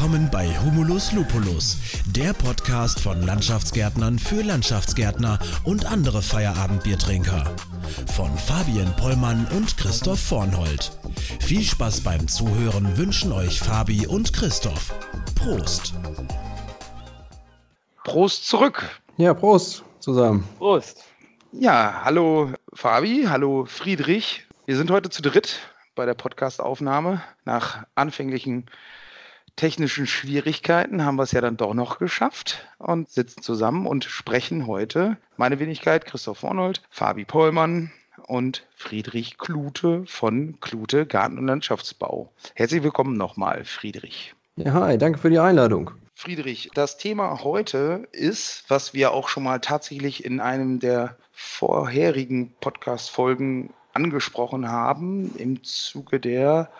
Willkommen bei Humulus Lupulus, der Podcast von Landschaftsgärtnern für Landschaftsgärtner und andere Feierabendbiertrinker. Von Fabian Pollmann und Christoph Vornhold. Viel Spaß beim Zuhören wünschen euch Fabi und Christoph. Prost! Prost zurück. Ja, Prost zusammen. Prost. Ja, hallo Fabi, hallo Friedrich. Wir sind heute zu dritt bei der Podcastaufnahme. Nach anfänglichen technischen Schwierigkeiten haben wir es ja dann doch noch geschafft und sitzen zusammen und sprechen heute meine Wenigkeit, Christoph Vornold, Fabi Pollmann und Friedrich Klute von Klute Garten- und Landschaftsbau. Herzlich willkommen nochmal, Friedrich. Ja, hi, danke für die Einladung. Friedrich, das Thema heute ist, was wir auch schon mal tatsächlich in einem der vorherigen Podcast-Folgen angesprochen haben, im Zuge der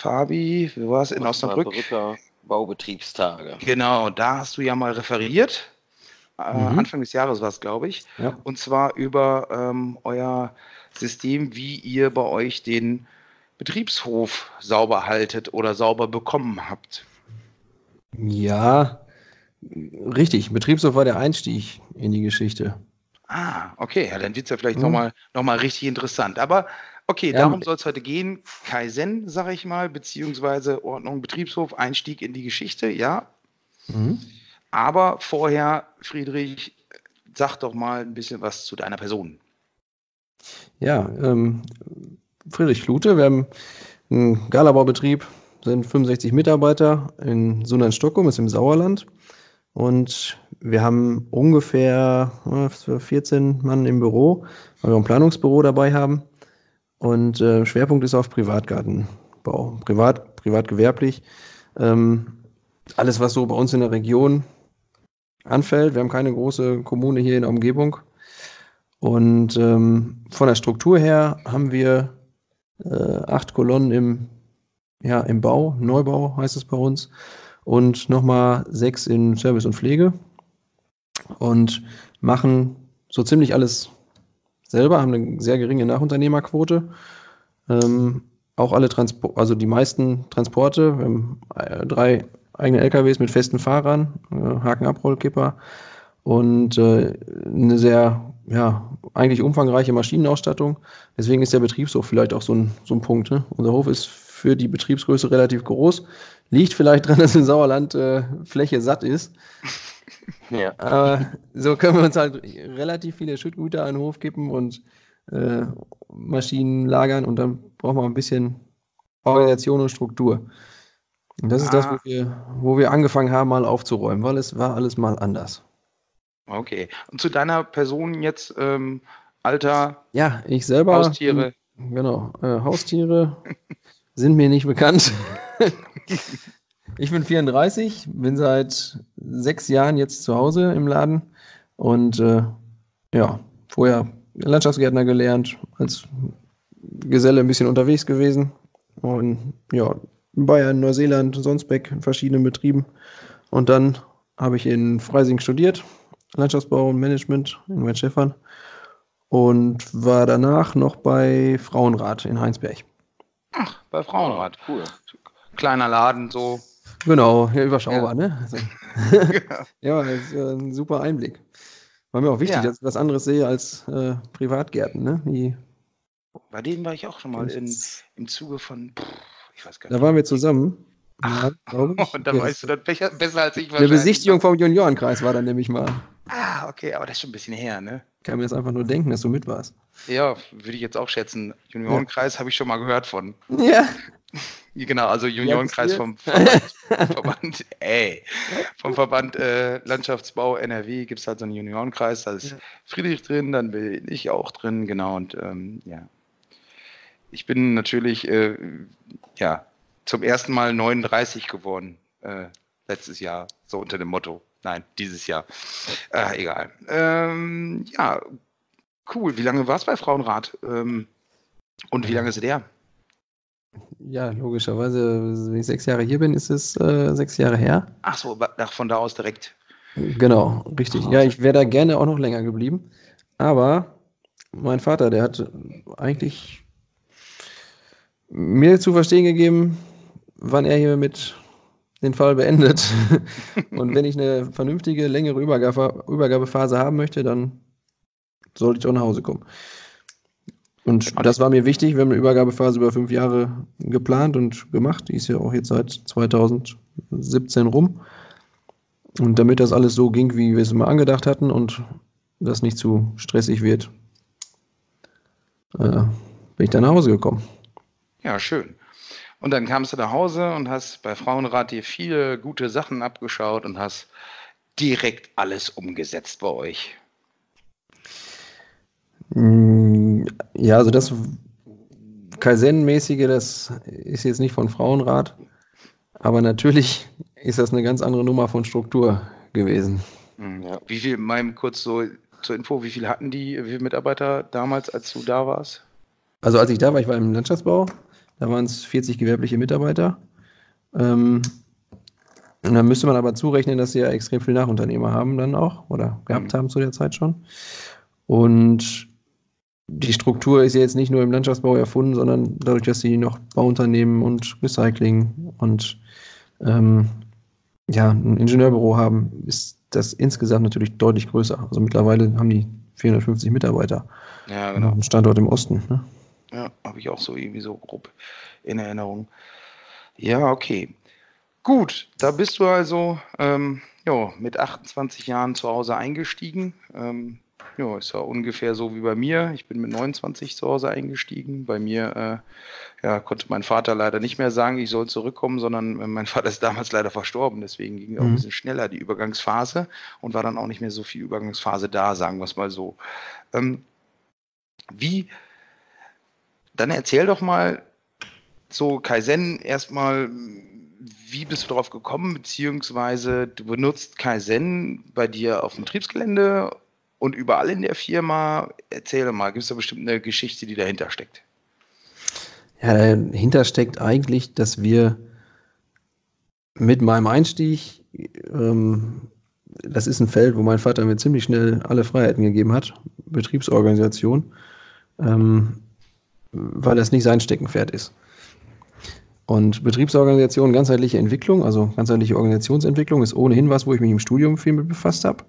Fabi, wie war es in Osnabrück? Osnabrücker Baubetriebstage. Genau, da hast du ja mal referiert. Äh, Mhm. Anfang des Jahres war es, glaube ich. Ja. Und zwar über ähm, euer System, wie ihr bei euch den Betriebshof sauber haltet oder sauber bekommen habt. Ja, richtig. Betriebshof war der Einstieg in die Geschichte. Ah, okay, ja, dann wird es ja vielleicht Mhm. nochmal noch mal richtig interessant. Aber okay, Ja, darum soll es heute gehen. Kaizen, sage ich mal, beziehungsweise Ordnung Betriebshof, Einstieg in die Geschichte, ja. Mhm. Aber vorher, Friedrich, sag doch mal ein bisschen was zu deiner Person. Ja, ähm, Friedrich Klute, wir haben einen Galabaubetrieb, sind 65 Mitarbeiter in Sundern-Stockholm, ist im Sauerland. Und wir haben ungefähr äh, 14 Mann im Büro, weil wir ein Planungsbüro dabei haben. Und äh, Schwerpunkt ist auf Privatgartenbau, privat, privatgewerblich. Ähm, alles, was so bei uns in der Region anfällt. Wir haben keine große Kommune hier in der Umgebung. Und ähm, von der Struktur her haben wir äh, acht Kolonnen im, ja, im Bau, Neubau heißt es bei uns, und nochmal sechs in Service und Pflege. Und machen so ziemlich alles selber, haben eine sehr geringe Nachunternehmerquote. Ähm, auch alle Transporte, also die meisten Transporte, wir haben äh, drei eigene LKWs mit festen Fahrern, äh, Hakenabrollkipper und äh, eine sehr, ja, eigentlich umfangreiche Maschinenausstattung. Deswegen ist der Betriebshof vielleicht auch so ein, so ein Punkt. Ne? Unser Hof ist für die Betriebsgröße relativ groß. Liegt vielleicht daran, dass im Sauerland äh, Fläche satt ist. Ja. Aber so können wir uns halt relativ viele Schüttgüter an den Hof kippen und äh, Maschinen lagern und dann brauchen wir ein bisschen Organisation und Struktur. Und das ist das, wo Ah. wir, wo wir angefangen haben, mal aufzuräumen, weil es war alles mal anders. Okay. Und zu deiner Person jetzt, ähm, Alter, Ja, ich selber. Haustiere. Genau, äh, Haustiere sind mir nicht bekannt. ich bin 34, bin seit sechs Jahren jetzt zu Hause im Laden und äh, ja, vorher Landschaftsgärtner gelernt, als Geselle ein bisschen unterwegs gewesen und ja, in Bayern, Neuseeland, Sonsbeck, in verschiedenen Betrieben und dann habe ich in Freising studiert, Landschaftsbau und Management in Weinschäffern und war danach noch bei Frauenrat in Heinsberg. Bei Frauenrat. Cool. Kleiner Laden, so. Genau, ja, überschaubar, Ja. ne? Also, ja, ist äh, ein super Einblick. War mir auch wichtig, Ja. dass ich was anderes sehe als äh, Privatgärten, ne? Die, Bei denen war ich auch schon mal in, im Zuge von, pff, ich weiß gar da nicht. waren wir zusammen. Ja, glaub ich. Und dann Ja, weißt du das besser, besser als ich Eine. Besichtigung vom Juniorenkreis war dann nämlich mal. Ah, okay, aber das ist schon ein bisschen her, ne? Kann mir das einfach nur denken, dass du mit warst. Ja, würde ich jetzt auch schätzen. Juniorenkreis habe ich schon mal gehört von. Ja. Genau, also Juniorenkreis bist vom Verband, Verband ey, vom Verband äh, Landschaftsbau NRW gibt es halt so einen Juniorenkreis, da ist Ja. Friedrich drin, dann bin ich auch drin, genau, und ähm, ja. Ich bin natürlich, äh, ja, zum ersten Mal 39 geworden, äh, letztes Jahr, so unter dem Motto. Nein, dieses Jahr. Äh, egal. Ähm, ja, cool. Wie lange war es bei Frauenrat? Ähm, und wie lange ist der? Ja, logischerweise, wenn ich sechs Jahre hier bin, ist es äh, sechs Jahre her. Ach so, von da aus direkt. Genau, richtig. Ja, ich wäre da gerne auch noch länger geblieben. Aber mein Vater, der hat eigentlich mir zu verstehen gegeben, wann er hier mit den Fall beendet. und wenn ich eine vernünftige, längere Übergabe, Übergabephase haben möchte, dann sollte ich auch nach Hause kommen. Und das war mir wichtig. Wir haben eine Übergabephase über fünf Jahre geplant und gemacht. Die ist ja auch jetzt seit 2017 rum. Und damit das alles so ging, wie wir es immer angedacht hatten und das nicht zu stressig wird, äh, bin ich dann nach Hause gekommen. Ja, schön. Und dann kamst du nach Hause und hast bei Frauenrat dir viele gute Sachen abgeschaut und hast direkt alles umgesetzt bei euch. Mm, ja, also das Kaizen-mäßige, das ist jetzt nicht von Frauenrat, aber natürlich ist das eine ganz andere Nummer von Struktur gewesen. Hm, ja. Wie viel, mal kurz so zur Info, wie viel hatten die, wie viele Mitarbeiter damals, als du da warst? Also als ich da war, ich war im Landschaftsbau, da waren es 40 gewerbliche Mitarbeiter. Ähm, und dann müsste man aber zurechnen, dass sie ja extrem viele Nachunternehmer haben dann auch oder gehabt mhm. haben zu der Zeit schon. Und die Struktur ist ja jetzt nicht nur im Landschaftsbau erfunden, sondern dadurch, dass sie noch Bauunternehmen und Recycling und ähm, ja, ein Ingenieurbüro haben, ist das insgesamt natürlich deutlich größer. Also mittlerweile haben die 450 Mitarbeiter. Ja, genau. Ein Standort im Osten. Ne? Ja, habe ich auch so irgendwie so grob in Erinnerung. Ja, okay. Gut, da bist du also ähm, jo, mit 28 Jahren zu Hause eingestiegen. Ähm, ja, ist ja ungefähr so wie bei mir. Ich bin mit 29 zu Hause eingestiegen. Bei mir äh, ja, konnte mein Vater leider nicht mehr sagen, ich soll zurückkommen, sondern äh, mein Vater ist damals leider verstorben. Deswegen ging auch ein mhm. bisschen schneller die Übergangsphase und war dann auch nicht mehr so viel Übergangsphase da, sagen wir es mal so. Ähm, wie, dann erzähl doch mal so Kaizen erstmal, wie bist du darauf gekommen, beziehungsweise du benutzt Kaizen bei dir auf dem Betriebsgelände und überall in der Firma. Erzähle mal, gibt es da bestimmt eine Geschichte, die dahinter steckt? Ja, dahinter steckt eigentlich, dass wir mit meinem Einstieg, ähm, das ist ein Feld, wo mein Vater mir ziemlich schnell alle Freiheiten gegeben hat, Betriebsorganisation, ähm, weil das nicht sein Steckenpferd ist. Und Betriebsorganisation, ganzheitliche Entwicklung, also ganzheitliche Organisationsentwicklung, ist ohnehin was, wo ich mich im Studium viel mit befasst habe.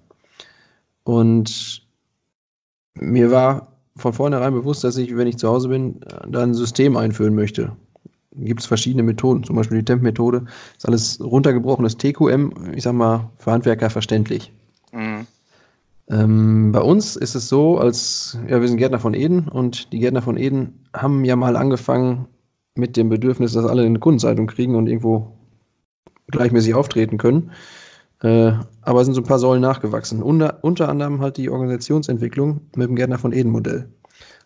Und mir war von vornherein bewusst, dass ich, wenn ich zu Hause bin, da ein System einführen möchte. Gibt es verschiedene Methoden, zum Beispiel die Temp-Methode. Ist alles runtergebrochenes TQM, ich sag mal, für Handwerker verständlich. Mhm. Ähm, bei uns ist es so, als ja, wir sind Gärtner von Eden und die Gärtner von Eden haben ja mal angefangen mit dem Bedürfnis, dass alle eine Kundenzeitung kriegen und irgendwo gleichmäßig auftreten können. Äh, aber sind so ein paar Säulen nachgewachsen. Unter, unter anderem halt die Organisationsentwicklung mit dem Gärtner von Eden-Modell.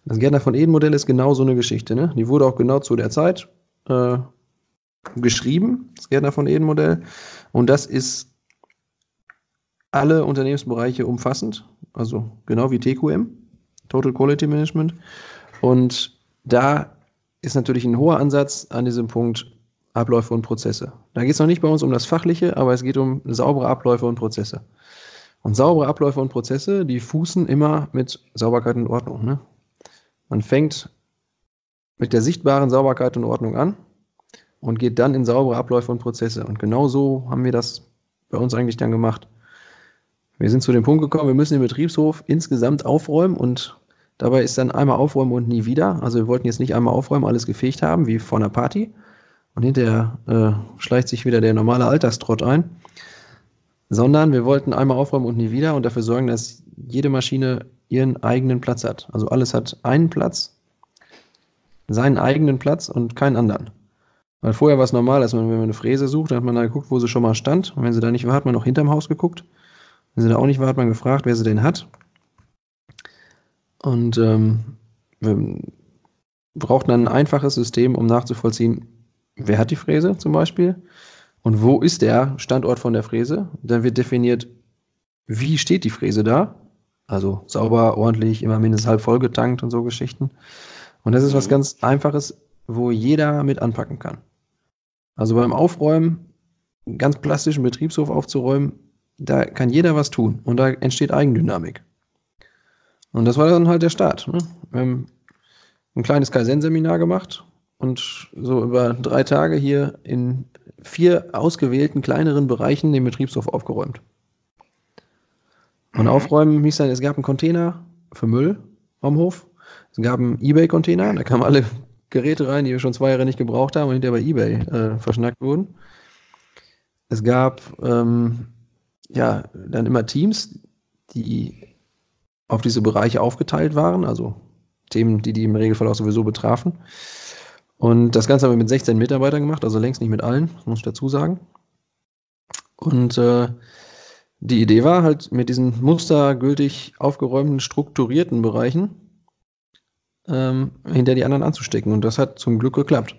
Das Gärtner von Eden-Modell ist genau so eine Geschichte. Ne? Die wurde auch genau zu der Zeit äh, geschrieben, das Gärtner von Eden-Modell. Und das ist alle Unternehmensbereiche umfassend, also genau wie TQM, Total Quality Management. Und da ist natürlich ein hoher Ansatz an diesem Punkt Abläufe und Prozesse. Da geht es noch nicht bei uns um das Fachliche, aber es geht um saubere Abläufe und Prozesse. Und saubere Abläufe und Prozesse, die fußen immer mit Sauberkeit und Ordnung. Ne? Man fängt mit der sichtbaren Sauberkeit und Ordnung an und geht dann in saubere Abläufe und Prozesse. Und genau so haben wir das bei uns eigentlich dann gemacht. Wir sind zu dem Punkt gekommen, wir müssen den Betriebshof insgesamt aufräumen und dabei ist dann einmal aufräumen und nie wieder. Also wir wollten jetzt nicht einmal aufräumen, alles gefegt haben, wie vor einer Party, und hinterher äh, schleicht sich wieder der normale Alltagstrott ein, sondern wir wollten einmal aufräumen und nie wieder und dafür sorgen, dass jede Maschine ihren eigenen Platz hat. Also alles hat einen Platz, seinen eigenen Platz und keinen anderen. Weil vorher war es normal, dass man, wenn man eine Fräse sucht, dann hat man da geguckt, wo sie schon mal stand. Und wenn sie da nicht war, hat man noch hinterm Haus geguckt. Wenn sie da auch nicht war, hat man gefragt, wer sie denn hat. Und ähm, wir brauchten dann ein einfaches System, um nachzuvollziehen, wer hat die Fräse zum Beispiel und wo ist der Standort von der Fräse. Dann wird definiert, wie steht die Fräse da. Also sauber, ordentlich, immer mindestens halb voll getankt und so Geschichten. Und das ist was mhm. ganz Einfaches, wo jeder mit anpacken kann. Also beim Aufräumen, ganz plastischen Betriebshof aufzuräumen, da kann jeder was tun und da entsteht Eigendynamik. Und das war dann halt der Start. Ne? Wir haben ein kleines Kaizen-Seminar gemacht, und so über drei Tage hier in vier ausgewählten kleineren Bereichen den Betriebshof aufgeräumt. Und Mhm. aufräumen hieß dann, es gab einen Container für Müll am Hof. Es gab einen Ebay-Container, da kamen alle Geräte rein, die wir schon zwei Jahre nicht gebraucht haben und hinterher bei Ebay äh, verschnackt wurden. Es gab ähm, ja dann immer Teams, die auf diese Bereiche aufgeteilt waren, also Themen, die die im Regelfall auch sowieso betrafen. Und das Ganze haben wir mit 16 Mitarbeitern gemacht, also längst nicht mit allen, muss ich dazu sagen. Und äh, die Idee war halt mit diesen mustergültig aufgeräumten, strukturierten Bereichen ähm, hinter die anderen anzustecken. Und das hat zum Glück geklappt.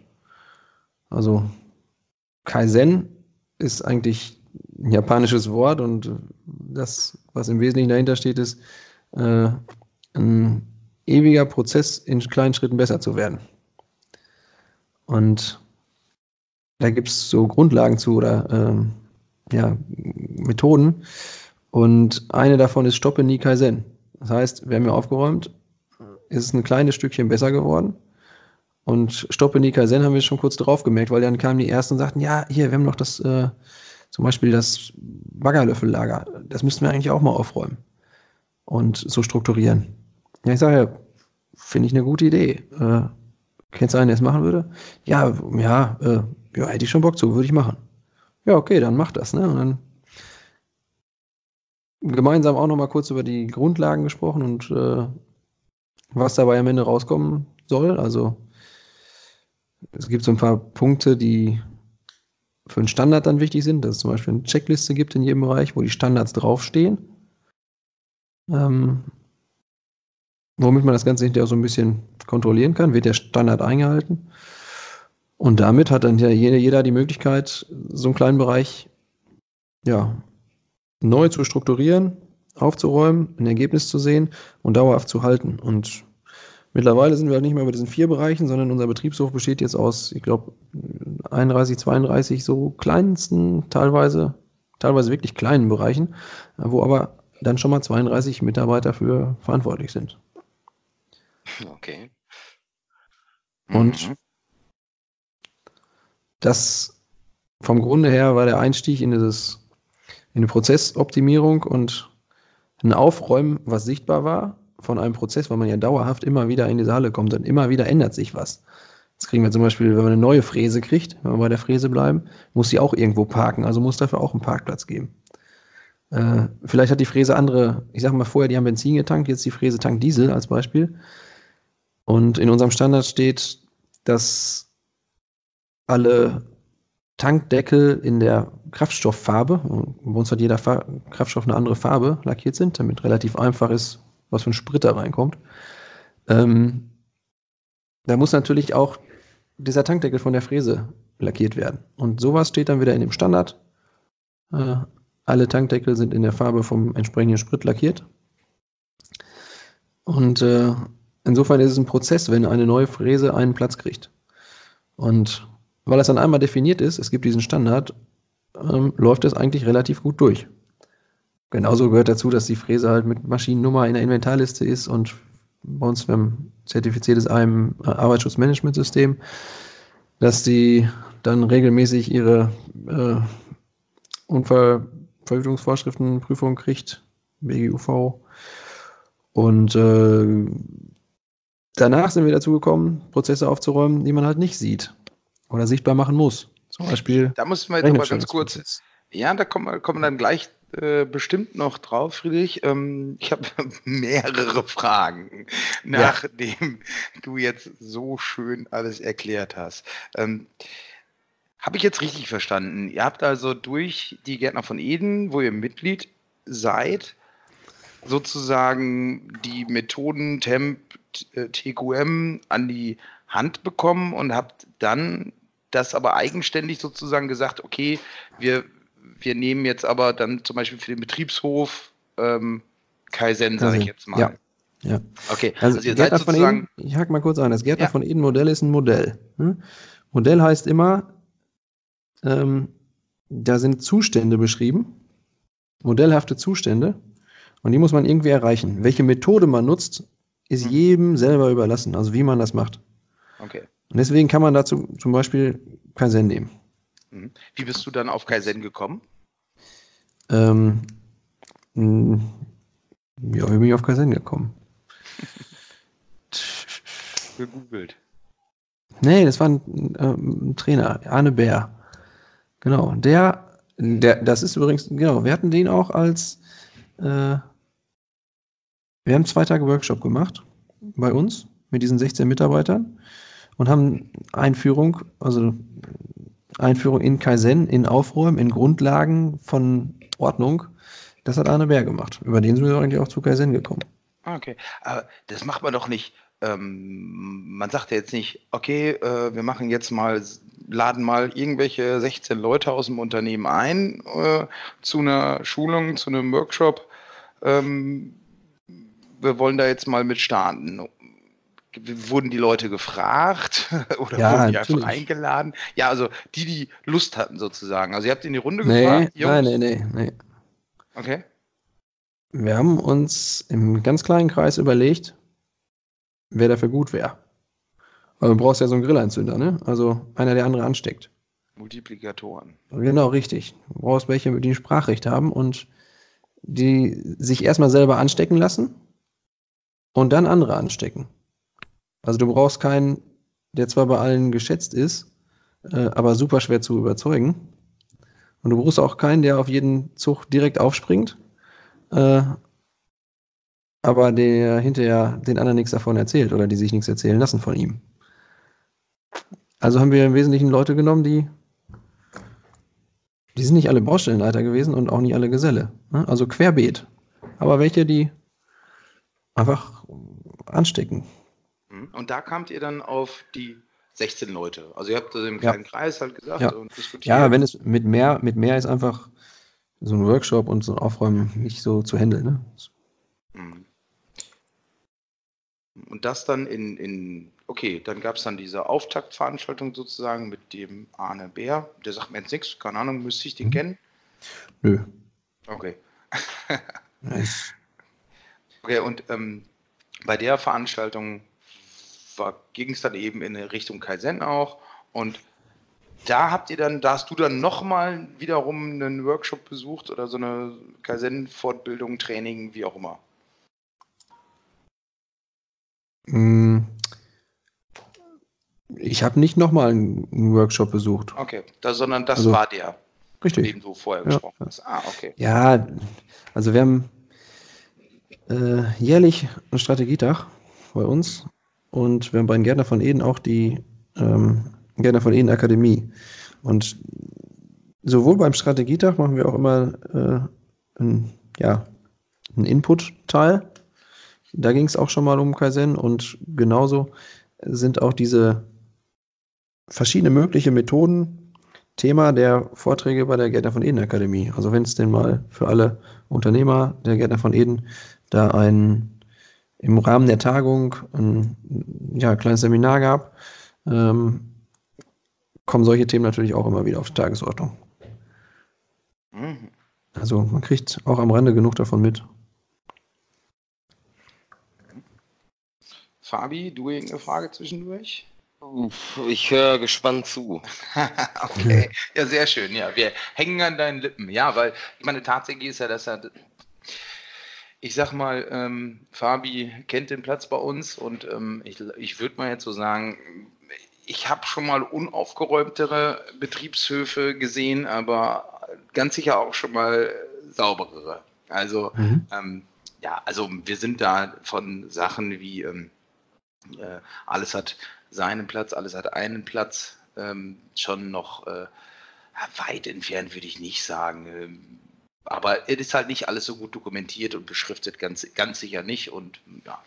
Also Kaizen ist eigentlich ein japanisches Wort und das, was im Wesentlichen dahinter steht, ist äh, ein ewiger Prozess in kleinen Schritten besser zu werden. Und da gibt es so Grundlagen zu oder ähm, ja, Methoden. Und eine davon ist Stoppe nie Kaizen. Das heißt, wir haben ja aufgeräumt, ist es ein kleines Stückchen besser geworden. Und Stoppe nie Kaizen haben wir schon kurz drauf gemerkt, weil dann kamen die ersten und sagten, ja, hier, wir haben noch das, äh, zum Beispiel das Baggerlöffellager. Das müssten wir eigentlich auch mal aufräumen und so strukturieren. Ja, ich sage finde ich eine gute Idee. Äh, Kennst du einen, der es machen würde? Ja, ja, äh, ja, hätte ich schon Bock zu, würde ich machen. Ja, okay, dann mach das, ne? Und dann gemeinsam auch nochmal kurz über die Grundlagen gesprochen und äh, was dabei am Ende rauskommen soll. Also es gibt so ein paar Punkte, die für einen Standard dann wichtig sind, dass es zum Beispiel eine Checkliste gibt in jedem Bereich, wo die Standards draufstehen. Ähm, womit man das Ganze hinterher so ein bisschen kontrollieren kann, wird der Standard eingehalten. Und damit hat dann jeder die Möglichkeit, so einen kleinen Bereich ja, neu zu strukturieren, aufzuräumen, ein Ergebnis zu sehen und dauerhaft zu halten. Und mittlerweile sind wir halt nicht mehr bei diesen vier Bereichen, sondern unser Betriebshof besteht jetzt aus, ich glaube, 31, 32 so kleinsten, teilweise, teilweise wirklich kleinen Bereichen, wo aber dann schon mal 32 Mitarbeiter für verantwortlich sind. Okay. Und Mhm. das vom Grunde her war der Einstieg in dieses in eine Prozessoptimierung und ein Aufräumen, was sichtbar war von einem Prozess, weil man ja dauerhaft immer wieder in diese Halle kommt und immer wieder ändert sich was. Jetzt kriegen wir zum Beispiel, wenn man eine neue Fräse kriegt, wenn wir bei der Fräse bleiben, muss sie auch irgendwo parken, also muss dafür auch einen Parkplatz geben. Äh, vielleicht hat die Fräse andere, ich sag mal vorher, die haben Benzin getankt, jetzt die Fräse tankt Diesel als Beispiel. Und in unserem Standard steht, dass alle Tankdeckel in der Kraftstofffarbe, bei uns hat jeder Fa Kraftstoff eine andere Farbe, lackiert sind, damit relativ einfach ist, was für ein Sprit da reinkommt. Ähm, da muss natürlich auch dieser Tankdeckel von der Fräse lackiert werden. Und sowas steht dann wieder in dem Standard. Äh, alle Tankdeckel sind in der Farbe vom entsprechenden Sprit lackiert. Und äh, insofern ist es ein Prozess, wenn eine neue Fräse einen Platz kriegt. Und weil das dann einmal definiert ist, es gibt diesen Standard, ähm, läuft das eigentlich relativ gut durch. Genauso gehört dazu, dass die Fräse halt mit Maschinennummer in der Inventarliste ist und bei uns beim zertifiziertes Arbeitsschutzmanagementsystem, dass die dann regelmäßig ihre äh, Unfallverhütungsvorschriftenprüfung kriegt, BGUV. Und äh, danach sind wir dazu gekommen, Prozesse aufzuräumen, die man halt nicht sieht oder sichtbar machen muss. Zum Beispiel. Da müssen wir jetzt aber ganz kurz. Ja, da kommen kommen dann gleich äh, bestimmt noch drauf, Friedrich. Ähm, ich habe mehrere Fragen, nachdem du jetzt so schön alles erklärt hast. Ähm, habe ich jetzt richtig verstanden? Ihr habt also durch die Gärtner von Eden, wo ihr Mitglied seid, sozusagen die Methoden Temp, äh, TQM an die Hand bekommen und habt dann das aber eigenständig sozusagen gesagt, okay, wir, wir nehmen jetzt aber dann zum Beispiel für den Betriebshof ähm, Kaizen, sage ich jetzt mal. Ja. ja. Okay, also, also ihr seid sozusagen. Eden, ich hake mal kurz ein. Das Gärtner ja. von Eden Modell ist ein Modell. Hm? Modell heißt immer, ähm, da sind Zustände beschrieben, modellhafte Zustände, und die muss man irgendwie erreichen. Welche Methode man nutzt, ist hm. jedem selber überlassen, also wie man das macht. Okay. Und deswegen kann man dazu zum Beispiel Kaizen nehmen. Mhm. Wie bist du dann auf Kaizen gekommen? Ähm, mh, ja, wie bin ich auf Kaizen gekommen? Gegoogelt. Nee, das war ein, äh, ein Trainer, Arne Bär. Genau, der, der, das ist übrigens, genau, wir hatten den auch als, äh, wir haben zwei Tage Workshop gemacht bei uns mit diesen 16 Mitarbeitern und haben Einführung, also Einführung in Kaizen, in Aufräumen, in Grundlagen von Ordnung. Das hat Arne Bär gemacht. Über den sind wir eigentlich auch zu Kaizen gekommen. Ah, okay. Aber das macht man doch nicht. Ähm, man sagt ja jetzt nicht, okay, äh, wir machen jetzt mal, laden mal irgendwelche 16 Leute aus dem Unternehmen ein äh, zu einer Schulung, zu einem Workshop. Ähm, wir wollen da jetzt mal mit starten. Wurden die Leute gefragt oder Ja, wurden die natürlich. einfach eingeladen? Ja, also die, die Lust hatten sozusagen. Also ihr habt in die Runde Nee, gefragt, nein, nee, nee, nee. Okay. Wir haben uns im ganz kleinen Kreis überlegt, wer dafür gut wäre. Weil du brauchst ja so einen Grilleinzünder, ne? Also einer, der andere ansteckt. Multiplikatoren. Genau, richtig. Du brauchst welche, die ein Sprachrecht haben und die sich erstmal selber anstecken lassen und dann andere anstecken. Also du brauchst keinen, der zwar bei allen geschätzt ist, äh, aber super schwer zu überzeugen. Und du brauchst auch keinen, der auf jeden Zug direkt aufspringt, äh, aber der hinterher den anderen nichts davon erzählt oder die sich nichts erzählen lassen von ihm. Also haben wir im Wesentlichen Leute genommen, die die sind nicht alle Baustellenleiter gewesen und auch nicht alle Geselle. Ne? Also querbeet. Aber welche, die einfach anstecken. Mhm. Und da kamt ihr dann auf die 16 Leute. Also ihr habt das im Ja. kleinen Kreis halt gesagt Ja. und diskutiert. Ja, wenn es mit mehr, mit mehr ist einfach so ein Workshop und so ein Aufräumen nicht so zu handeln. Ne? Mhm. Und das dann in, in okay, dann gab es dann diese Auftaktveranstaltung sozusagen mit dem Arne Bär. Der sagt mir jetzt nichts, keine Ahnung, müsste ich den Mhm. kennen? Nö. Okay. Ja, ist- Okay, und ähm, bei der Veranstaltung ging es dann eben in Richtung Kaizen auch. Und da habt ihr dann, da hast du dann nochmal wiederum einen Workshop besucht oder so eine Kaizen-Fortbildung, Training, wie auch immer. Mm, Ich habe nicht nochmal einen Workshop besucht. Okay, da, sondern das Also- war der, Richtig. dem du vorher Ja, gesprochen ja. hast. Ah, okay. Ja, also wir haben äh, jährlich einen Strategietag bei uns und wir haben bei den Gärtner von Eden auch die ähm, Gärtner von Eden Akademie. Und sowohl beim Strategietag machen wir auch immer äh, ein, ja, einen Input-Teil. Da ging es auch schon mal um Kaizen und genauso sind auch diese verschiedene mögliche Methoden Thema der Vorträge bei der Gärtner von Eden Akademie. Also wenn es denn mal für alle Unternehmer der Gärtner von Eden da ein im Rahmen der Tagung ein ja, kleines Seminar gab, ähm, kommen solche Themen natürlich auch immer wieder auf die Tagesordnung. Mhm. Also man kriegt auch am Rande genug davon mit. Fabi, du irgendeine Frage zwischendurch? Uff, Ich höre gespannt zu. okay, ja, sehr schön. Ja, wir hängen an deinen Lippen. Ja, weil ich meine, tatsächlich ist ja das ja, ich sag mal, ähm, Fabi kennt den Platz bei uns und ähm, ich, ich würde mal jetzt so sagen, ich habe schon mal unaufgeräumtere Betriebshöfe gesehen, aber ganz sicher auch schon mal sauberere. Also, Mhm. ähm, ja, also wir sind da von Sachen wie ähm, äh, alles hat seinen Platz, alles hat einen Platz, ähm, schon noch äh, weit entfernt, würde ich nicht sagen. Aber es ist halt nicht alles so gut dokumentiert und beschriftet, ganz, ganz sicher nicht. Und ja,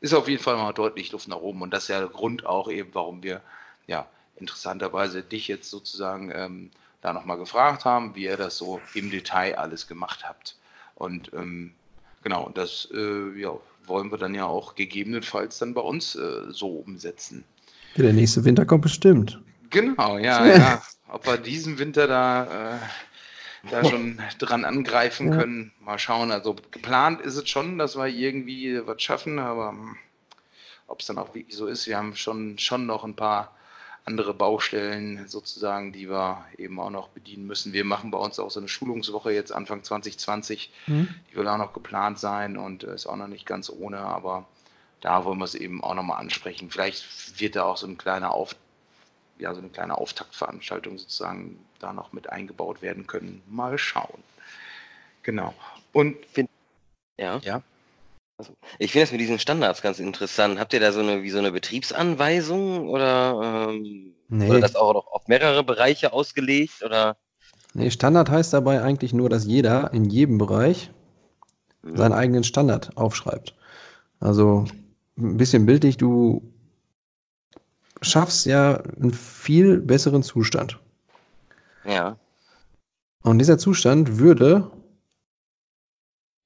ist auf jeden Fall mal deutlich Luft nach oben. Und das ist ja der Grund auch eben, warum wir ja interessanterweise dich jetzt sozusagen ähm, da nochmal gefragt haben, wie ihr das so im Detail alles gemacht habt. Und ähm, genau, und das äh, ja, wollen wir dann ja auch gegebenenfalls dann bei uns äh, so umsetzen. Der nächste Winter kommt bestimmt. Genau, ja, ja. Ob wir diesen Winter da, äh, da schon dran angreifen Ja. können, mal schauen. Also geplant ist es schon, dass wir irgendwie was schaffen, aber ob es dann auch wirklich so ist, wir haben schon, schon noch ein paar andere Baustellen sozusagen, die wir eben auch noch bedienen müssen. Wir machen bei uns auch so eine Schulungswoche jetzt Anfang 2020, mhm. die will auch noch geplant sein und ist auch noch nicht ganz ohne, aber da wollen wir es eben auch nochmal ansprechen. Vielleicht wird da auch so ein kleiner Auf, ja, so eine kleine Auftaktveranstaltung sozusagen da noch mit eingebaut werden können. Mal schauen. Genau. Und ja. ja. Also, ich finde das mit diesen Standards ganz interessant. Habt ihr da so eine wie so eine Betriebsanweisung oder, ähm, nee. oder das auch noch auf mehrere Bereiche ausgelegt oder? Nee, Standard heißt dabei eigentlich nur, dass jeder in jedem Bereich mhm. seinen eigenen Standard aufschreibt. Also ein bisschen bildlich, du schaffst ja einen viel besseren Zustand. Ja. Und dieser Zustand würde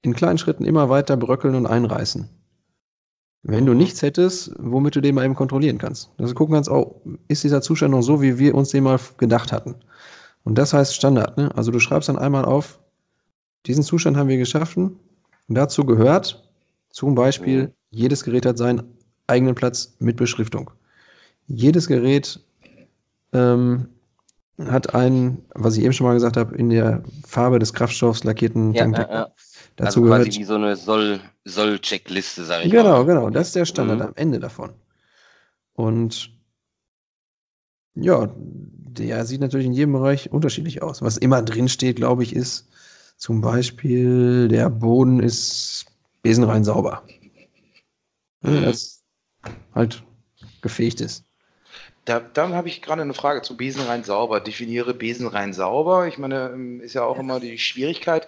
in kleinen Schritten immer weiter bröckeln und einreißen. Wenn du nichts hättest, womit du den mal eben kontrollieren kannst. Also gucken kannst, oh, ist dieser Zustand noch so, wie wir uns den mal gedacht hatten? Und das heißt Standard. Ne? Also du schreibst dann einmal auf, diesen Zustand haben wir geschaffen. Und dazu gehört zum Beispiel, jedes Gerät hat seinen eigenen Platz mit Beschriftung. Jedes Gerät ähm, hat einen, was ich eben schon mal gesagt habe, in der Farbe des Kraftstoffs lackierten ja, Tankdecker. Ja, ja. Dazu also quasi gehört, wie so eine Soll, Soll-Checkliste, sage ich genau, mal. Genau, genau. Das ist der Standard mhm. am Ende davon. Und ja, der sieht natürlich in jedem Bereich unterschiedlich aus. Was immer drin steht, glaube ich, ist zum Beispiel, der Boden ist besenrein sauber. Mhm. Das halt gefegt ist. Da, dann habe ich gerade eine Frage zu Besenrein sauber. Definiere Besenrein sauber. Ich meine, ähm, ist ja auch immer die Schwierigkeit.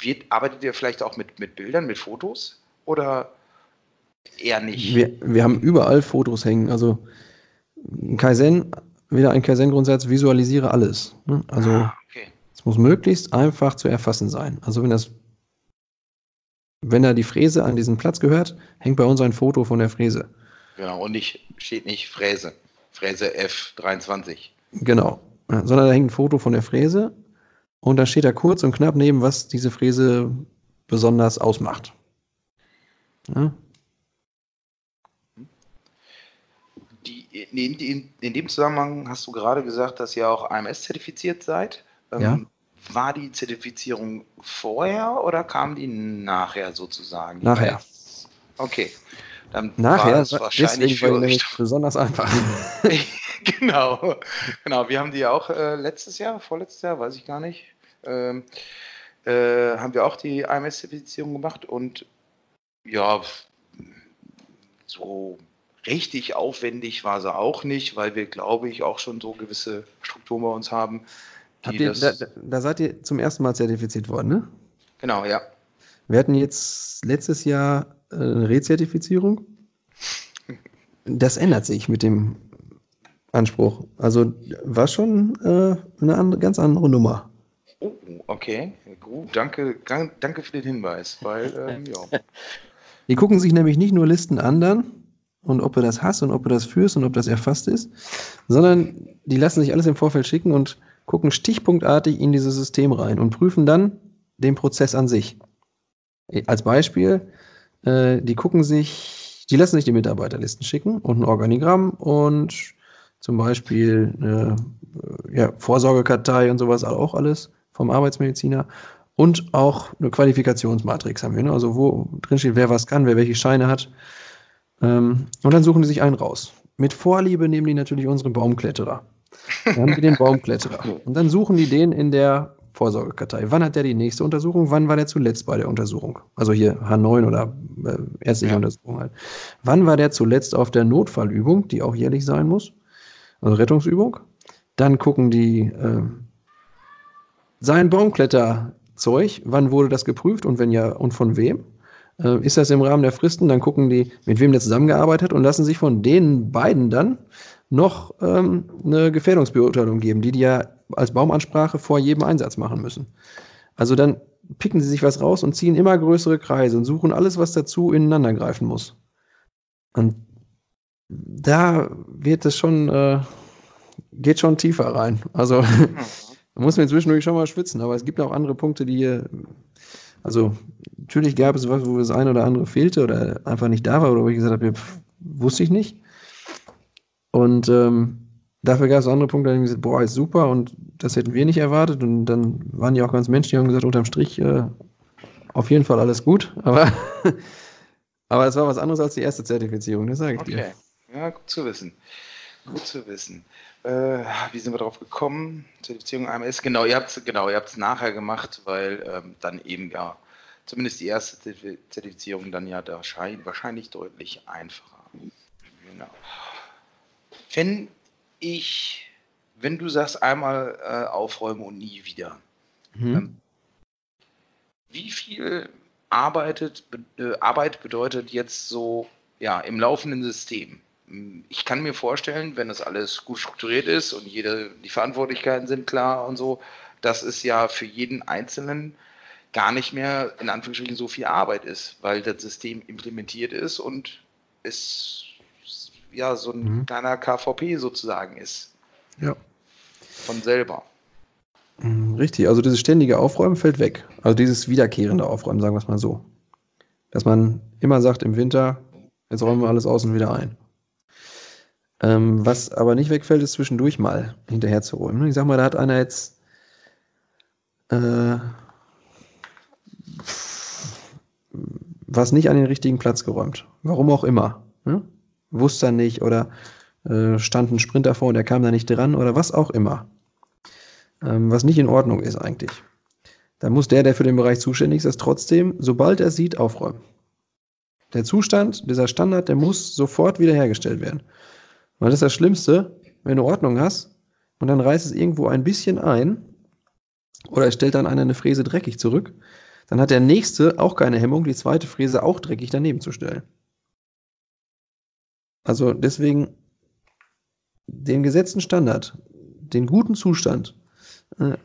Wird, arbeitet ihr vielleicht auch mit, mit Bildern, mit Fotos? Oder eher nicht? Wir, wir haben überall Fotos hängen. Also Kaizen, wieder ein Kaizen-Grundsatz, visualisiere alles. Ne? Also ah, okay. es muss möglichst einfach zu erfassen sein. Also wenn das wenn da die Fräse an diesen Platz gehört, hängt bei uns ein Foto von der Fräse. Genau, und nicht, steht nicht Fräse. Fräse F23. Genau. Sondern da hängt ein Foto von der Fräse und da steht da kurz und knapp neben, was diese Fräse besonders ausmacht. Ja. Die, in, in, in, dem Zusammenhang hast du gerade gesagt, dass ihr auch AMS-zertifiziert seid. Ähm, ja. War die Zertifizierung vorher oder kam die nachher sozusagen? Nachher. Okay. Dann Nachher war es wahrscheinlich für euch besonders einfach. genau, genau. Wir haben die auch äh, letztes Jahr, vorletztes Jahr, weiß ich gar nicht, ähm, äh, haben wir auch die AMS-Zertifizierung gemacht und ja, so richtig aufwendig war sie auch nicht, weil wir, glaube ich, auch schon so gewisse Strukturen bei uns haben. Ihr, da, da, seid ihr zum ersten Mal zertifiziert worden, ne? Genau, ja. Wir hatten jetzt letztes Jahr äh, Rezertifizierung. Das ändert sich mit dem Anspruch. Also war schon äh, eine andere, ganz andere Nummer. Oh, okay, gut. Danke, danke für den Hinweis, weil, ähm, ja. Die gucken sich nämlich nicht nur Listen anderen und ob du das hast und ob du das führst und ob das erfasst ist, sondern die lassen sich alles im Vorfeld schicken und gucken stichpunktartig in dieses System rein und prüfen dann den Prozess an sich. Als Beispiel, äh, die gucken sich, die lassen sich die Mitarbeiterlisten schicken und ein Organigramm und zum Beispiel eine ja, Vorsorgekartei und sowas auch alles vom Arbeitsmediziner. Und auch eine Qualifikationsmatrix haben wir, ne? also wo drin steht, wer was kann, wer welche Scheine hat. Ähm, und dann suchen die sich einen raus. Mit Vorliebe nehmen die natürlich unsere Baumkletterer. Dann haben die den Baumkletterer. Und dann suchen die den in der Vorsorgekartei. Wann hat der die nächste Untersuchung? Wann war der zuletzt bei der Untersuchung? Also hier H9 oder äh, ärztliche ja. Untersuchung halt. Wann war der zuletzt auf der Notfallübung, die auch jährlich sein muss? Also Rettungsübung. Dann gucken die äh, sein Baumkletterzeug. Wann wurde das geprüft und wenn ja und von wem? Äh, ist das im Rahmen der Fristen? Dann gucken die, mit wem der zusammengearbeitet hat und lassen sich von den beiden dann noch ähm, eine Gefährdungsbeurteilung geben, die die ja als Baumansprache vor jedem Einsatz machen müssen. Also dann picken sie sich was raus und ziehen immer größere Kreise und suchen alles, was dazu ineinander greifen muss. Und da wird es schon, äh, geht schon tiefer rein. Also da muss man inzwischen schon mal schwitzen, aber es gibt auch andere Punkte, die hier, also natürlich gab es was, wo das eine oder andere fehlte oder einfach nicht da war oder wo ich gesagt habe, pff, wusste ich nicht. Und ähm, dafür gab es andere Punkte, da haben gesagt, boah, ist super und das hätten wir nicht erwartet. Und dann waren die auch ganz menschlich und haben gesagt, unterm Strich äh, auf jeden Fall alles gut. Aber, aber es war was anderes als die erste Zertifizierung, das sage ich okay. dir. Ja, gut zu wissen. Gut zu wissen. Äh, wie sind wir darauf gekommen? Zertifizierung AMS, genau, ihr habt es genau, nachher gemacht, weil ähm, dann eben ja zumindest die erste Zertifizierung dann ja da schein, wahrscheinlich deutlich einfacher. Genau. Wenn ich, wenn du sagst einmal äh, aufräumen und nie wieder, mhm. ähm, wie viel arbeitet, äh, Arbeit bedeutet jetzt so ja, im laufenden System? Ich kann mir vorstellen, wenn das alles gut strukturiert ist und jede, die Verantwortlichkeiten sind klar und so, dass es ja für jeden Einzelnen gar nicht mehr in Anführungsstrichen so viel Arbeit ist, weil das System implementiert ist und es ja so ein mhm. kleiner KVP sozusagen ist. Ja. Von selber. Mhm, richtig, also dieses ständige Aufräumen fällt weg. Also dieses wiederkehrende Aufräumen, sagen wir es mal so. Dass man immer sagt im Winter, jetzt räumen wir alles außen wieder ein. Ähm, was aber nicht wegfällt, ist zwischendurch mal hinterher zu räumen. Ich sag mal, da hat einer jetzt äh, was nicht an den richtigen Platz geräumt. Warum auch immer. Ne? Wusste er nicht oder äh, stand ein Sprinter vor und er kam da nicht dran oder was auch immer. Ähm, was nicht in Ordnung ist eigentlich. Dann muss der, der für den Bereich zuständig ist, das trotzdem, sobald er sieht, aufräumen. Der Zustand, dieser Standard, der muss sofort wiederhergestellt werden. Weil das ist das Schlimmste, wenn du Ordnung hast und dann reißt es irgendwo ein bisschen ein oder stellt dann einer eine Fräse dreckig zurück, dann hat der nächste auch keine Hemmung, die zweite Fräse auch dreckig daneben zu stellen. Also deswegen den gesetzten Standard, den guten Zustand. Äh,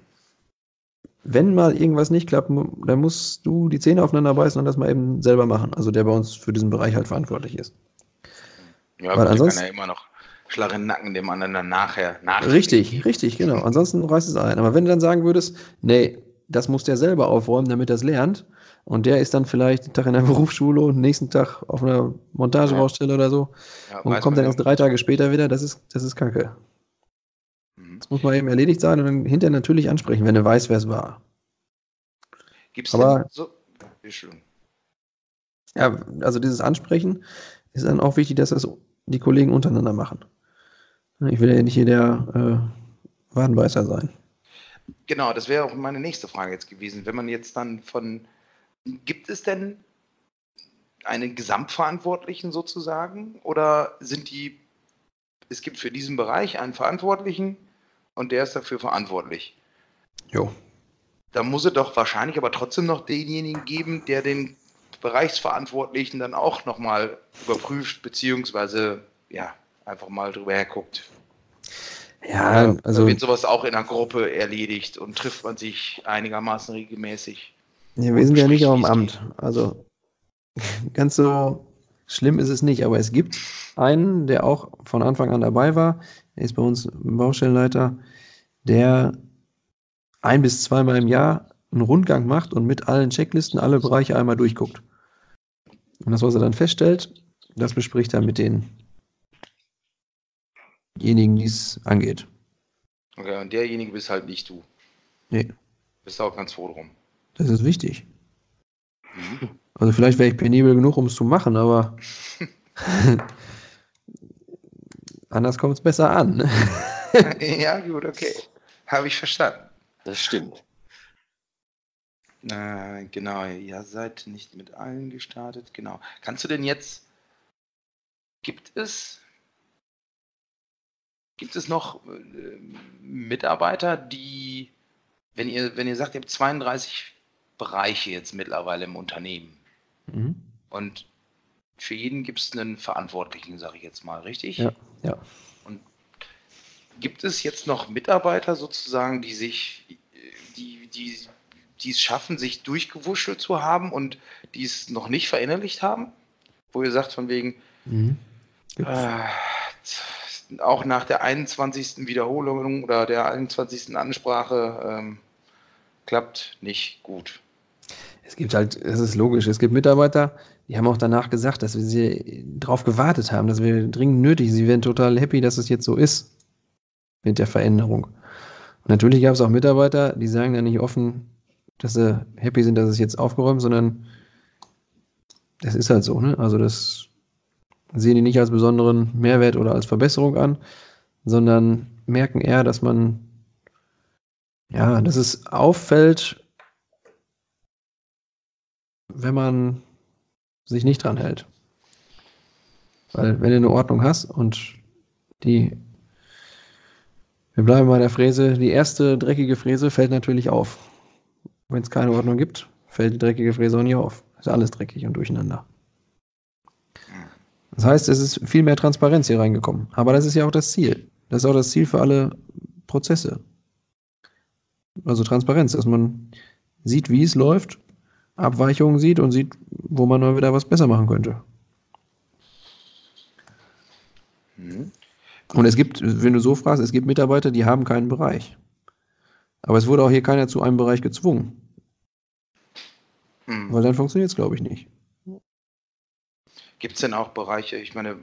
wenn mal irgendwas nicht klappt, dann musst du die Zähne aufeinander beißen und das mal eben selber machen. Also der bei uns für diesen Bereich halt verantwortlich ist. Ja, Weil ansonsten kann ja immer noch den Nacken dem anderen dann nachher. Richtig, richtig, genau. Ansonsten reißt es ein. Aber wenn du dann sagen würdest, nee, das muss der selber aufräumen, damit er es lernt. Und der ist dann vielleicht einen Tag in der Berufsschule und nächsten Tag auf einer Montagebaustelle ja. oder so ja, und kommt dann erst drei Tage später wieder. Das ist, das ist kacke. Mhm. Das muss mal eben erledigt sein und dann hinterher natürlich ansprechen, wenn er weiß, wer es war. Gibt es denn so? Ja, also dieses Ansprechen ist dann auch wichtig, dass das die Kollegen untereinander machen. Ich will ja nicht hier der äh, Wadenbeißer sein. Genau, das wäre auch meine nächste Frage jetzt gewesen. Wenn man jetzt dann von, gibt es denn einen Gesamtverantwortlichen sozusagen oder sind die, es gibt für diesen Bereich einen Verantwortlichen und der ist dafür verantwortlich? Jo. Da muss es doch wahrscheinlich aber trotzdem noch denjenigen geben, der den Bereichsverantwortlichen dann auch nochmal überprüft, beziehungsweise ja, einfach mal drüber herguckt. Ja, also. Wird sowas auch in einer Gruppe erledigt und trifft man sich einigermaßen regelmäßig? Ja, wir sind ja nicht auch im Amt. Also ganz so schlimm ist es nicht, aber es gibt einen, der auch von Anfang an dabei war. Er ist bei uns Baustellenleiter, der ein bis zweimal im Jahr einen Rundgang macht und mit allen Checklisten alle Bereiche einmal durchguckt. Und das, was er dann feststellt, das bespricht er mit den denjenigen, die es angeht. Okay, und derjenige bist halt nicht du. Nee. Bist auch ganz froh drum. Das ist wichtig. Also vielleicht wäre ich penibel genug, um es zu machen, aber anders kommt es besser an. ja, gut, okay. Habe ich verstanden. Das stimmt. Äh, genau, ihr seid nicht mit allen gestartet, genau. Kannst du denn jetzt, gibt es Gibt es noch äh, Mitarbeiter, die, wenn ihr, wenn ihr sagt, ihr habt 32 Bereiche jetzt mittlerweile im Unternehmen mhm. und für jeden gibt es einen Verantwortlichen, sage ich jetzt mal, richtig? Ja, ja. Und gibt es jetzt noch Mitarbeiter sozusagen, die sich, die, die, die es schaffen, sich durchgewuschelt zu haben und die es noch nicht verinnerlicht haben? Wo ihr sagt, von wegen, mhm. äh, auch nach der 21. Wiederholung oder der 21. Ansprache ähm, klappt nicht gut. Es gibt halt, es ist logisch, es gibt Mitarbeiter, die haben auch danach gesagt, dass wir sie darauf gewartet haben, dass wir dringend nötig, sie wären total happy, dass es jetzt so ist. mit der Veränderung. Und natürlich gab es auch Mitarbeiter, die sagen dann nicht offen, dass sie happy sind, dass es jetzt aufgeräumt, sondern das ist halt so, ne? Also das sehen die nicht als besonderen Mehrwert oder als Verbesserung an, sondern merken eher, dass man, ja, dass es auffällt, wenn man sich nicht dran hält. Weil wenn du eine Ordnung hast und die, wir bleiben bei der Fräse, die erste dreckige Fräse fällt natürlich auf. Wenn es keine Ordnung gibt, fällt die dreckige Fräse auch nicht auf. Ist alles dreckig und durcheinander. Das heißt, es ist viel mehr Transparenz hier reingekommen. Aber das ist ja auch das Ziel. Das ist auch das Ziel für alle Prozesse. Also Transparenz, dass man sieht, wie es läuft, Abweichungen sieht und sieht, wo man mal wieder was besser machen könnte. Mhm. Und es gibt, wenn du so fragst, es gibt Mitarbeiter, die haben keinen Bereich. Aber es wurde auch hier keiner zu einem Bereich gezwungen. Mhm. Weil dann funktioniert es, glaube ich, nicht. Gibt es denn auch Bereiche, ich meine,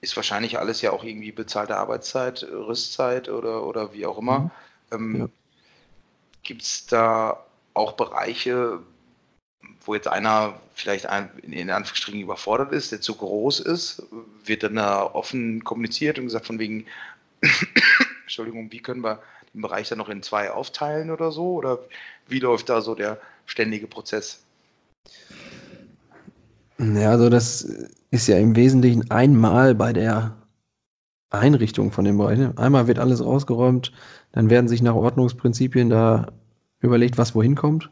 ist wahrscheinlich alles ja auch irgendwie bezahlte Arbeitszeit, Rüstzeit oder, oder wie auch immer. Mhm. Ähm, ja. Gibt es da auch Bereiche, wo jetzt einer vielleicht ein, in Anführungsstrichen überfordert ist, der zu groß ist, wird dann da offen kommuniziert und gesagt von wegen, Entschuldigung, wie können wir den Bereich dann noch in zwei aufteilen oder so? Oder wie läuft da so der ständige Prozess? Ja, also das ist ja im Wesentlichen einmal bei der Einrichtung von dem Bereich. Ne? Einmal wird alles ausgeräumt, dann werden sich nach Ordnungsprinzipien da überlegt, was wohin kommt.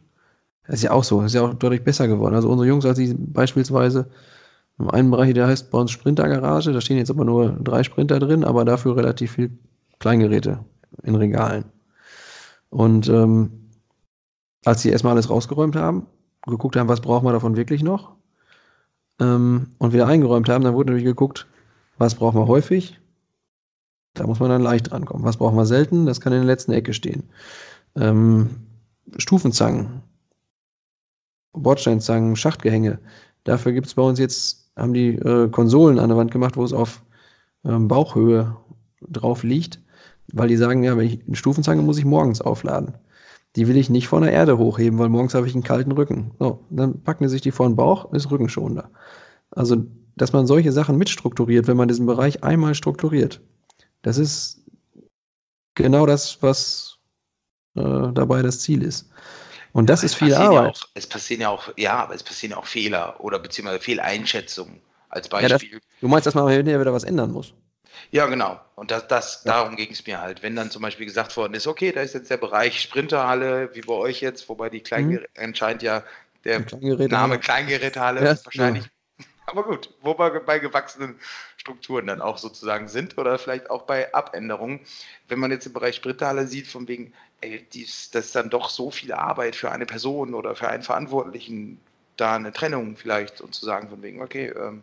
Das ist ja auch so, das ist ja auch deutlich besser geworden. Also unsere Jungs, als sie beispielsweise im einen Bereich, der heißt bei uns Sprintergarage, da stehen jetzt aber nur drei Sprinter drin, aber dafür relativ viel Kleingeräte in Regalen. Und ähm, als sie erstmal alles rausgeräumt haben, geguckt haben, was brauchen wir davon wirklich noch, ähm, und wieder eingeräumt haben, dann wurde natürlich geguckt, was brauchen wir häufig. Da muss man dann leicht drankommen. Was brauchen wir selten? Das kann in der letzten Ecke stehen. Ähm, Stufenzangen Bordsteinzangen, Schachtgehänge. Dafür gibt es bei uns jetzt, haben die äh, Konsolen an der Wand gemacht, wo es auf ähm, Bauchhöhe drauf liegt, weil die sagen, ja, wenn ich eine Stufenzange muss ich morgens aufladen. Die will ich nicht von der Erde hochheben, weil morgens habe ich einen kalten Rücken. So, dann packen sie sich die vor den Bauch, ist rückenschonender. Also, dass man solche Sachen mitstrukturiert, wenn man diesen Bereich einmal strukturiert, das ist genau das, was äh, dabei das Ziel ist. Und das ist viel Arbeit. Ja auch, es passieren ja auch, ja, aber es passieren ja auch Fehler oder beziehungsweise Fehleinschätzungen. Als Beispiel. Ja, das, du meinst, dass man hinterher wieder was ändern muss? Ja, genau. Und das, das ja. darum ging es mir halt. Wenn dann zum Beispiel gesagt worden ist, okay, da ist jetzt der Bereich Sprinterhalle, wie bei euch jetzt, wobei die Kleingeräte mhm. anscheinend ja der Name Kleingerätehalle ja, wahrscheinlich. Ja. Aber gut, wo wir bei gewachsenen Strukturen dann auch sozusagen sind oder vielleicht auch bei Abänderungen. Wenn man jetzt im Bereich Sprinterhalle sieht, von wegen, ey, dies, das ist dann doch so viel Arbeit für eine Person oder für einen Verantwortlichen, da eine Trennung vielleicht und zu sagen von wegen, okay, ähm,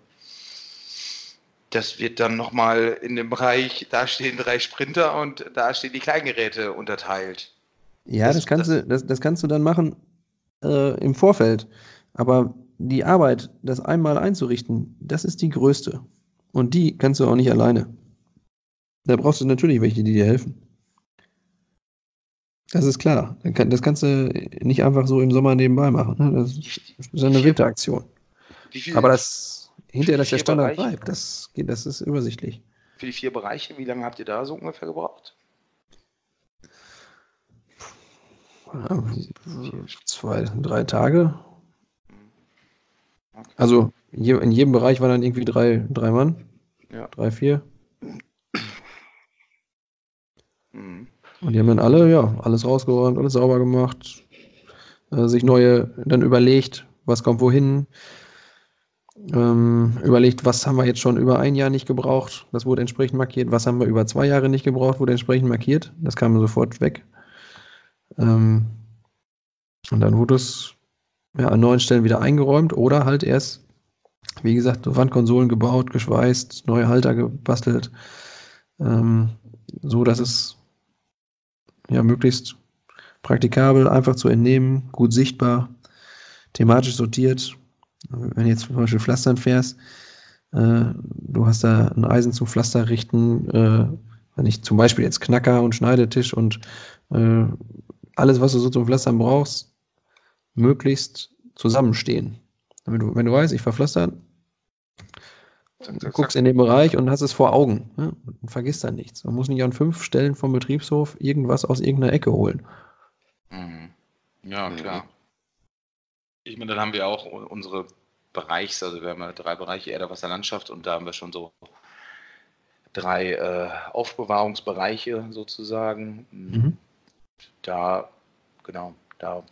das wird dann nochmal in dem Bereich, da stehen drei Sprinter und da stehen die Kleingeräte unterteilt. Ja, das, das kannst, das, du, das, das kannst du dann machen äh, im Vorfeld. Aber die Arbeit, das einmal einzurichten, das ist die größte. Und die kannst du auch nicht alleine. Da brauchst du natürlich welche, die dir helfen. Das ist klar. Das kannst du nicht einfach so im Sommer nebenbei machen. Ne? Das ist eine Winteraktion. Aber das hinterher, dass der Standard Bereiche? bleibt, das, geht, das ist übersichtlich. Für die vier Bereiche, wie lange habt ihr da so ungefähr gebraucht? Zwei, drei Tage. Okay. Also in jedem Bereich waren dann irgendwie drei, drei Mann. Ja. Drei, vier. Mhm. Und die haben dann alle, ja, alles rausgeräumt, alles sauber gemacht, äh, sich neue dann überlegt, was kommt wohin, ähm, überlegt, was haben wir jetzt schon über ein Jahr nicht gebraucht, das wurde entsprechend markiert, was haben wir über zwei Jahre nicht gebraucht, wurde entsprechend markiert, das kam sofort weg. Ähm, und dann wurde es ja, an neuen Stellen wieder eingeräumt oder halt erst, wie gesagt, Wandkonsolen gebaut, geschweißt, neue Halter gebastelt, ähm, so dass es ja möglichst praktikabel, einfach zu entnehmen, gut sichtbar, thematisch sortiert. Wenn du jetzt zum Beispiel Pflastern fährst, äh, du hast da ein Eisen zum Pflaster richten, äh, wenn ich zum Beispiel jetzt Knacker und Schneidetisch und äh, alles, was du so zum Pflastern brauchst, möglichst zusammenstehen. Wenn du, wenn du weißt, ich verpflaster, guckst in den Bereich und hast es vor Augen ne? und vergisst dann nichts. Man muss nicht an fünf Stellen vom Betriebshof irgendwas aus irgendeiner Ecke holen. Mhm. Ja, klar. Ich meine, dann haben wir auch unsere Bereichs, also wir haben ja drei Bereiche Erde, Wasser, Landschaft und da haben wir schon so drei äh, Aufbewahrungsbereiche sozusagen. Mhm. Da, genau, da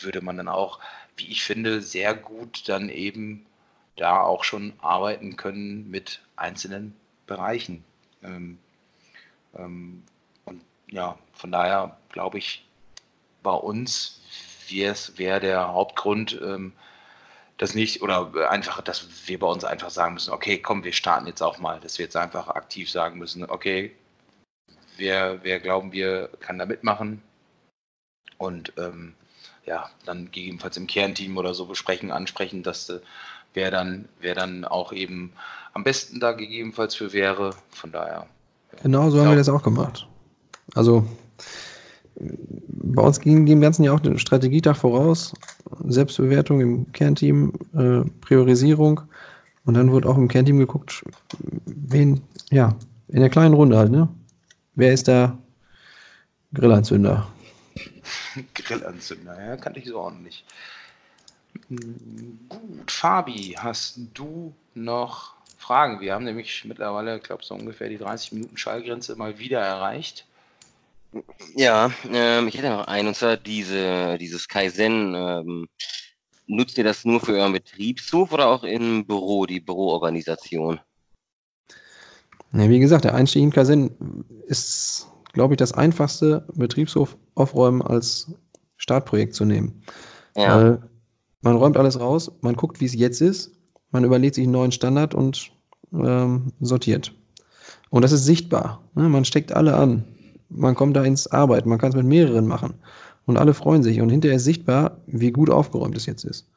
würde man dann auch, wie ich finde, sehr gut dann eben da auch schon arbeiten können mit einzelnen Bereichen. Ähm, ähm, und ja, von daher glaube ich, bei uns wäre der Hauptgrund, ähm, das nicht, oder einfach, dass wir bei uns einfach sagen müssen, okay, komm, wir starten jetzt auch mal, dass wir jetzt einfach aktiv sagen müssen, okay, wer, wer glauben wir, kann da mitmachen und ähm, ja, dann gegebenenfalls im Kernteam oder so besprechen, ansprechen, dass äh, wer dann, wer dann auch eben am besten da gegebenenfalls für wäre. Von daher. Genau so haben wir das auch gemacht. Also bei uns ging dem Ganzen ja auch der Strategietag voraus. Selbstbewertung im Kernteam, äh, Priorisierung. Und dann wurde auch im Kernteam geguckt, wen, ja, in der kleinen Runde halt, ne? Wer ist der Grillanzünder? Grillanzünder, ja, kannte ich so nicht. Gut, Fabi, hast du noch Fragen? Wir haben nämlich mittlerweile, ich glaube, so ungefähr die 30 Minuten Schallgrenze mal wieder erreicht. Ja, ähm, ich hätte noch einen, und zwar diese, dieses Kaizen. Ähm, nutzt ihr das nur für euren Betriebshof oder auch im Büro, die Büroorganisation? Ja, wie gesagt, der Einstieg in Kaizen ist, glaube ich, das einfachste Betriebshof aufräumen als Startprojekt zu nehmen. Ja. Weil man räumt alles raus, man guckt, wie es jetzt ist, man überlegt sich einen neuen Standard und ähm, sortiert. Und das ist sichtbar. Ne? Man steckt alle an man kommt da ins Arbeiten, man kann es mit mehreren machen. Und alle freuen sich. Und hinterher ist sichtbar, wie gut aufgeräumt es jetzt ist.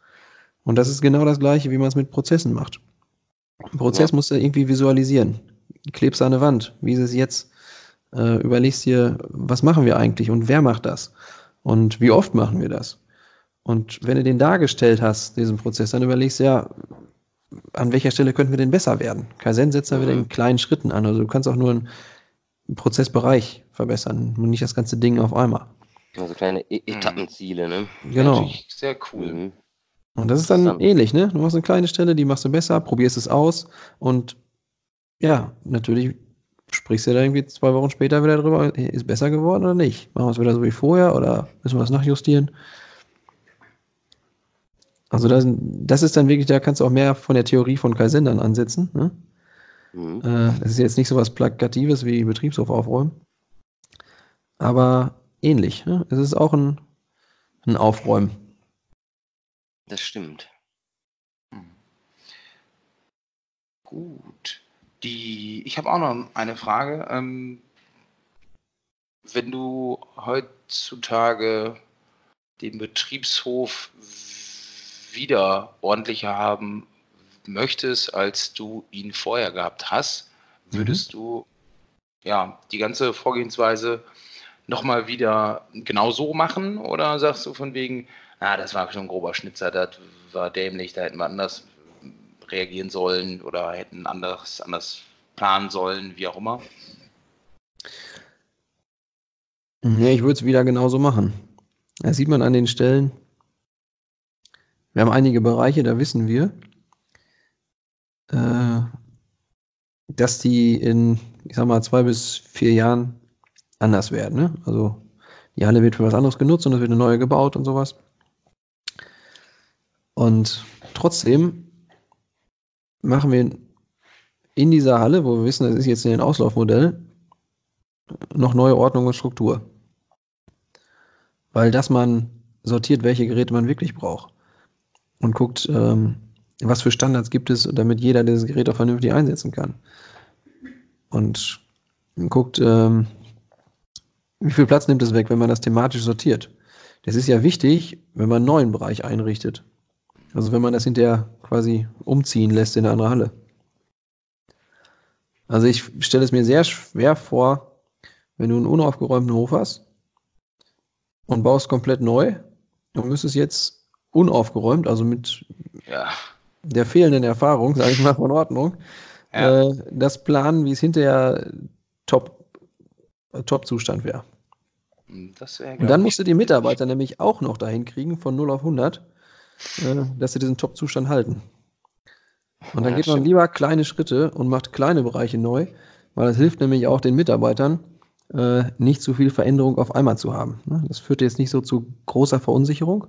Und das ist genau das Gleiche, wie man es mit Prozessen macht. Ein Prozess ja. musst du irgendwie visualisieren. Klebst an eine Wand. Wie ist es jetzt? Äh, überlegst dir, was machen wir eigentlich und wer macht das? Und wie oft machen wir das? Und wenn du den dargestellt hast, diesen Prozess, dann überlegst du ja, an welcher Stelle könnten wir denn besser werden? Kaizen setzt da wieder in kleinen Schritten an. Also du kannst auch nur ein Prozessbereich verbessern und nicht das ganze Ding auf einmal. Also kleine e Etappenziele, ne? Genau. Sehr cool. Mhm. Und das ist dann ähnlich, ne? Du machst eine kleine Stelle, die machst du besser, probierst es aus und ja, natürlich sprichst du da irgendwie zwei Wochen später wieder drüber, ist besser geworden oder nicht? Machen wir es wieder so wie vorher oder müssen wir das nachjustieren? Also das, das ist dann wirklich, da kannst du auch mehr von der Theorie von Kaizen dann ansetzen. Ne? Mhm. Äh, das ist jetzt nicht so was Plakatives wie Betriebshof aufräumen, aber ähnlich. Ne? Es ist auch ein, ein Aufräumen. Das stimmt. Hm. Gut. Die, ich habe auch noch eine Frage. Ähm, wenn du heutzutage den Betriebshof wieder ordentlicher haben möchtest, als du ihn vorher gehabt hast, würdest mhm. du ja die ganze Vorgehensweise nochmal wieder genau so machen oder sagst du von wegen, ah, das war schon ein grober Schnitzer, das war dämlich, da hätten wir anders reagieren sollen oder hätten anders, anders planen sollen, wie auch immer? Ja, ich würde es wieder genauso machen. Das sieht man an den Stellen. Wir haben einige Bereiche, da wissen wir, äh, dass die in, ich sag mal, zwei bis vier Jahren anders werden. Ne? Also die Halle wird für was anderes genutzt und es wird eine neue gebaut und sowas. Und trotzdem machen wir in dieser Halle, wo wir wissen, das ist jetzt ein Auslaufmodell, noch neue Ordnung und Struktur. Weil dass man sortiert, welche Geräte man wirklich braucht. Und guckt, ähm, was für Standards gibt es, damit jeder dieses Gerät auch vernünftig einsetzen kann. Und guckt, ähm, wie viel Platz nimmt es weg, wenn man das thematisch sortiert. Das ist ja wichtig, wenn man einen neuen Bereich einrichtet. Also wenn man das hinterher quasi umziehen lässt in eine andere Halle. Also ich stelle es mir sehr schwer vor, wenn du einen unaufgeräumten Hof hast und baust komplett neu und müsstest jetzt unaufgeräumt, also mit ja. der fehlenden Erfahrung, sage ich mal, von Ordnung, ja. äh, das planen, wie es hinterher top, äh, Top-Zustand wäre. Wär, und dann musst du die Mitarbeiter nämlich auch noch dahin kriegen, von 0 auf 100, äh, dass sie diesen Top-Zustand halten. Und dann ja, geht man stimmt. lieber kleine Schritte und macht kleine Bereiche neu, weil das hilft nämlich auch den Mitarbeitern, äh, nicht zu viel Veränderung auf einmal zu haben. Ne? Das führt jetzt nicht so zu großer Verunsicherung.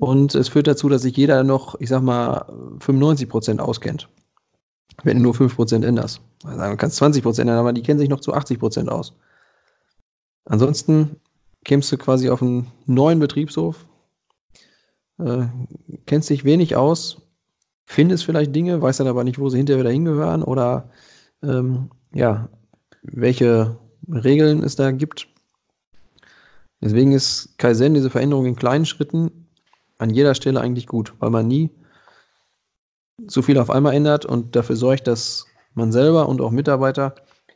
Und es führt dazu, dass sich jeder noch, ich sag mal, 95 Prozent auskennt. Wenn du nur 5 Prozent änderst. Also man kann 20 Prozent ändern, aber die kennen sich noch zu 80 Prozent aus. Ansonsten kämst du quasi auf einen neuen Betriebshof, äh, kennst dich wenig aus, findest vielleicht Dinge, weißt dann aber nicht, wo sie hinterher wieder hingehören oder ähm, ja, welche Regeln es da gibt. Deswegen ist Kaizen, diese Veränderung in kleinen Schritten, an jeder Stelle eigentlich gut, weil man nie so viel auf einmal ändert und dafür sorgt, dass man selber und auch Mitarbeiter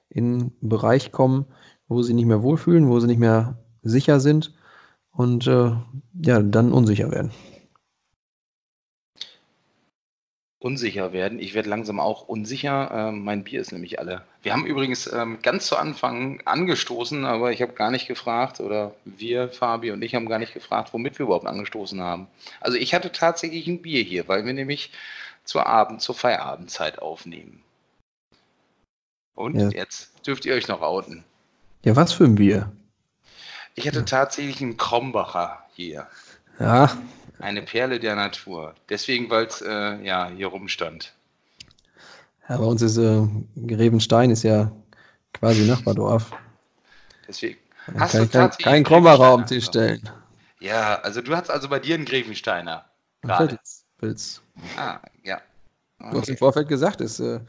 in einen Bereich kommen, wo sie nicht mehr wohlfühlen, wo sie nicht mehr sicher sind und äh, ja, dann unsicher werden unsicher werden. Ich werde langsam auch unsicher. Ähm, mein Bier ist nämlich alle. Wir haben übrigens ähm, ganz zu Anfang angestoßen, aber ich habe gar nicht gefragt, oder wir, Fabi und ich, haben gar nicht gefragt, womit wir überhaupt angestoßen haben. Also ich hatte tatsächlich ein Bier hier, weil wir nämlich zur Abend, zur Feierabendzeit aufnehmen. Und ja. jetzt dürft ihr euch noch outen. Ja, was für ein Bier? Ich hatte tatsächlich einen Krombacher hier. Ja, eine Perle der Natur. Deswegen, weil es äh, ja, hier rumstand. Ja, bei uns ist äh, Grevenstein ist ja quasi Nachbardorf. Deswegen. Hast kein, du kein Krombacher auf den Tisch stellen. Ja, also du hast also bei dir einen Grevensteiner. Pilz. Pilz. Ah, ja. Okay. Du hast im Vorfeld gesagt, ist. Äh,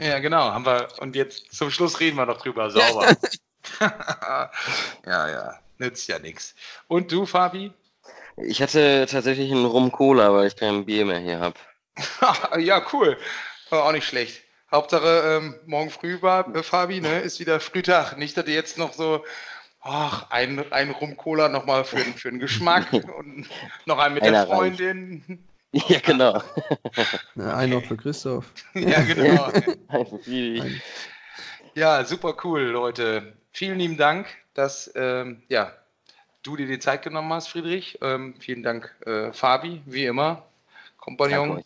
ja, genau. Haben wir, und jetzt zum Schluss reden wir noch drüber. Sauber. ja, ja. Nützt ja nichts. Und du, Fabi? Ich hatte tatsächlich einen Rum-Cola, weil ich kein Bier mehr hier habe. ja, cool. War auch nicht schlecht. Hauptsache, ähm, morgen früh war äh, Fabi, ne, ist wieder Frühtag. Nicht, dass ihr jetzt noch so, ach, ein, ein Rum-Cola nochmal für, für den Geschmack und noch einen mit Einer der Freundin. Rein. Ja, genau. Einen noch für Christoph. ja, genau. ja, super cool, Leute. Vielen lieben Dank, dass ähm, ja, du dir die Zeit genommen hast, Friedrich. Ähm, vielen Dank, äh, Fabi, wie immer. Kompagnon.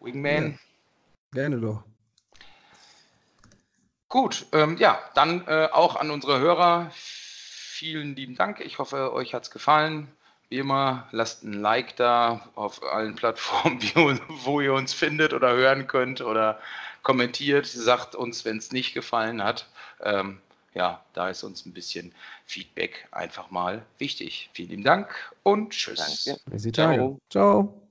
Wingman. Ja. Gerne doch. Gut, ähm, ja, dann äh, auch an unsere Hörer vielen lieben Dank. Ich hoffe, euch hat es gefallen. Wie immer, lasst ein Like da auf allen Plattformen, wo ihr uns findet oder hören könnt oder kommentiert. Sagt uns, wenn es nicht gefallen hat. Ähm, ja, da ist uns ein bisschen Feedback einfach mal wichtig. Vielen Dank und tschüss. Danke. Ciao. Ciao.